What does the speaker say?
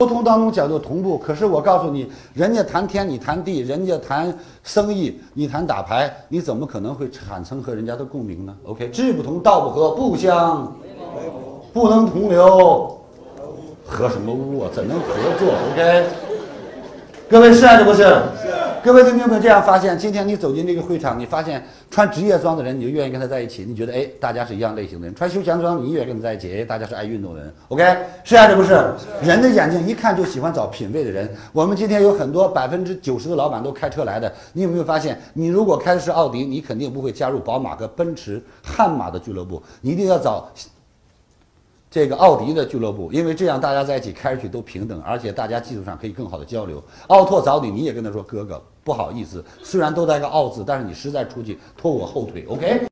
沟通当中讲究同步，可是我告诉你，人家谈天，你谈地；人家谈生意，你谈打牌，你怎么可能会产生和人家的共鸣呢？OK，志不同道不合，不相不能同流，合什么污啊？怎能合作？OK，各位是还是不是？各位，你有没有这样发现？今天你走进这个会场，你发现穿职业装的人，你就愿意跟他在一起，你觉得哎，大家是一样类型的人；穿休闲装，你愿意跟他在一起，哎，大家是爱运动的人。OK，是还是不是？人的眼睛一看就喜欢找品位的人。我们今天有很多百分之九十的老板都开车来的，你有没有发现？你如果开的是奥迪，你肯定不会加入宝马和奔驰、悍马的俱乐部，你一定要找。这个奥迪的俱乐部，因为这样大家在一起开出去都平等，而且大家技术上可以更好的交流。奥拓找你，你也跟他说哥哥，不好意思，虽然都带个奥字，但是你实在出去拖我后腿，OK。